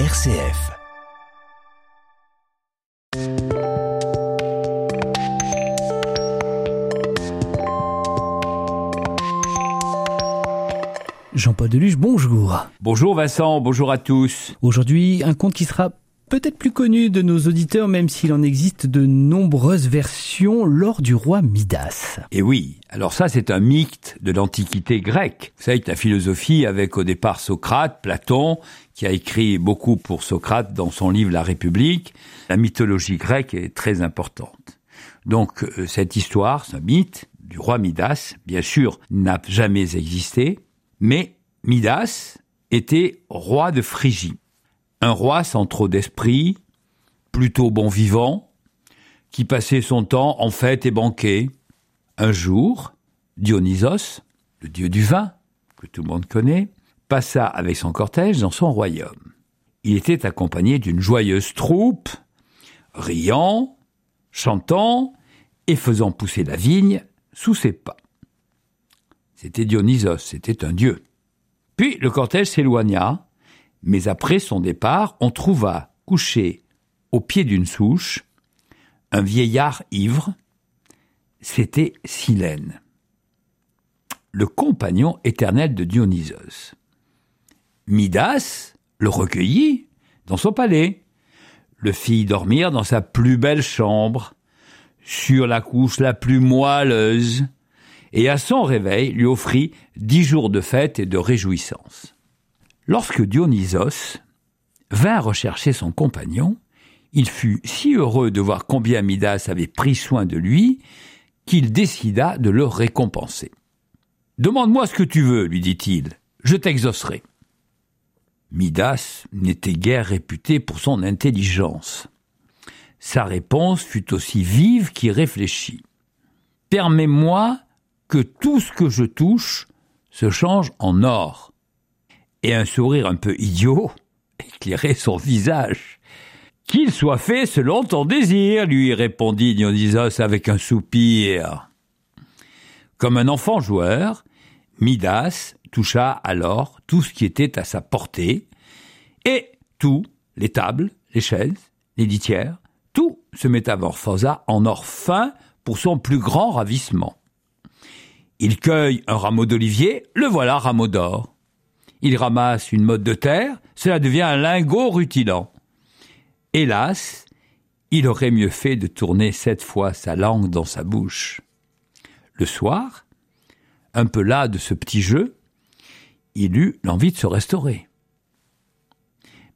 RCF. Jean-Paul Deluge, bonjour. Bonjour Vincent, bonjour à tous. Aujourd'hui, un conte qui sera peut-être plus connu de nos auditeurs, même s'il en existe de nombreuses versions lors du roi Midas. Et oui, alors ça c'est un mythe de l'Antiquité grecque. Vous savez que la philosophie avec au départ Socrate, Platon, qui a écrit beaucoup pour Socrate dans son livre La République, la mythologie grecque est très importante. Donc euh, cette histoire, ce mythe du roi Midas, bien sûr, n'a jamais existé, mais Midas était roi de Phrygie. Un roi sans trop d'esprit, plutôt bon vivant, qui passait son temps en fêtes et banquets. Un jour, Dionysos, le dieu du vin, que tout le monde connaît, passa avec son cortège dans son royaume. Il était accompagné d'une joyeuse troupe, riant, chantant et faisant pousser la vigne sous ses pas. C'était Dionysos, c'était un dieu. Puis le cortège s'éloigna, mais après son départ, on trouva couché au pied d'une souche un vieillard ivre. C'était Silène, le compagnon éternel de Dionysos. Midas le recueillit dans son palais, le fit dormir dans sa plus belle chambre, sur la couche la plus moelleuse, et à son réveil lui offrit dix jours de fête et de réjouissance. Lorsque Dionysos vint rechercher son compagnon, il fut si heureux de voir combien Midas avait pris soin de lui qu'il décida de le récompenser. Demande-moi ce que tu veux, lui dit-il, je t'exaucerai. Midas n'était guère réputé pour son intelligence. Sa réponse fut aussi vive qu'irréfléchie. Permets-moi que tout ce que je touche se change en or. Et un sourire un peu idiot éclairait son visage. Qu'il soit fait selon ton désir, lui répondit Dionysos avec un soupir. Comme un enfant joueur, Midas toucha alors tout ce qui était à sa portée, et tout, les tables, les chaises, les litières, tout se métamorphosa en or fin pour son plus grand ravissement. Il cueille un rameau d'olivier, le voilà rameau d'or. Il ramasse une motte de terre, cela devient un lingot rutilant. Hélas, il aurait mieux fait de tourner cette fois sa langue dans sa bouche. Le soir, un peu las de ce petit jeu, il eut l'envie de se restaurer.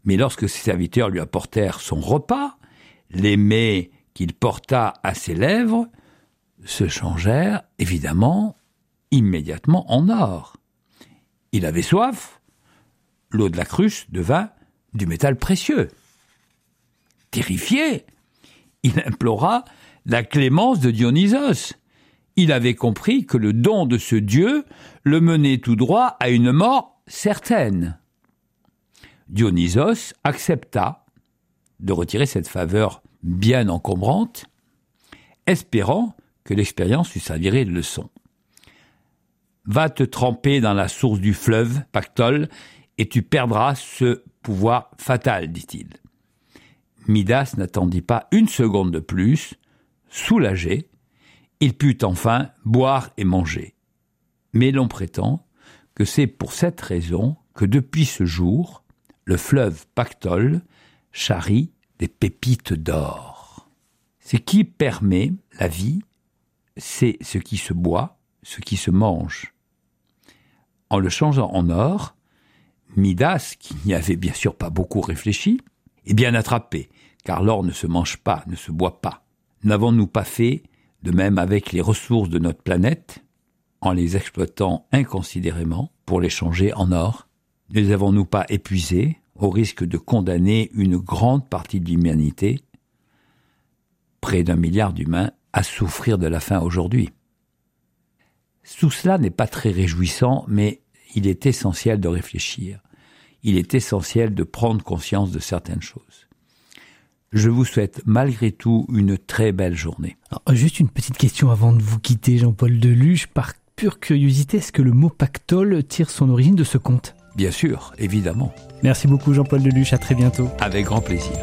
Mais lorsque ses serviteurs lui apportèrent son repas, les mets qu'il porta à ses lèvres se changèrent évidemment immédiatement en or. Il avait soif, l'eau de la cruche devint du métal précieux. Terrifié, il implora la clémence de Dionysos. Il avait compris que le don de ce dieu le menait tout droit à une mort certaine. Dionysos accepta de retirer cette faveur bien encombrante, espérant que l'expérience lui servirait de leçon. Va te tremper dans la source du fleuve, Pactole, et tu perdras ce pouvoir fatal, dit-il. Midas n'attendit pas une seconde de plus, soulagé, il put enfin boire et manger. Mais l'on prétend que c'est pour cette raison que depuis ce jour, le fleuve Pactole charrie des pépites d'or. Ce qui permet la vie, c'est ce qui se boit, ce qui se mange. En le changeant en or, Midas, qui n'y avait bien sûr pas beaucoup réfléchi, est bien attrapé, car l'or ne se mange pas, ne se boit pas. N'avons-nous pas fait de même avec les ressources de notre planète, en les exploitant inconsidérément pour les changer en or? Ne les avons-nous pas épuisés au risque de condamner une grande partie de l'humanité, près d'un milliard d'humains, à souffrir de la faim aujourd'hui. Tout cela n'est pas très réjouissant, mais il est essentiel de réfléchir. Il est essentiel de prendre conscience de certaines choses. Je vous souhaite malgré tout une très belle journée. Alors, juste une petite question avant de vous quitter, Jean-Paul Deluge. Par pure curiosité, est-ce que le mot pactole tire son origine de ce conte? Bien sûr, évidemment. Merci beaucoup Jean-Paul Deluche, à très bientôt. Avec grand plaisir.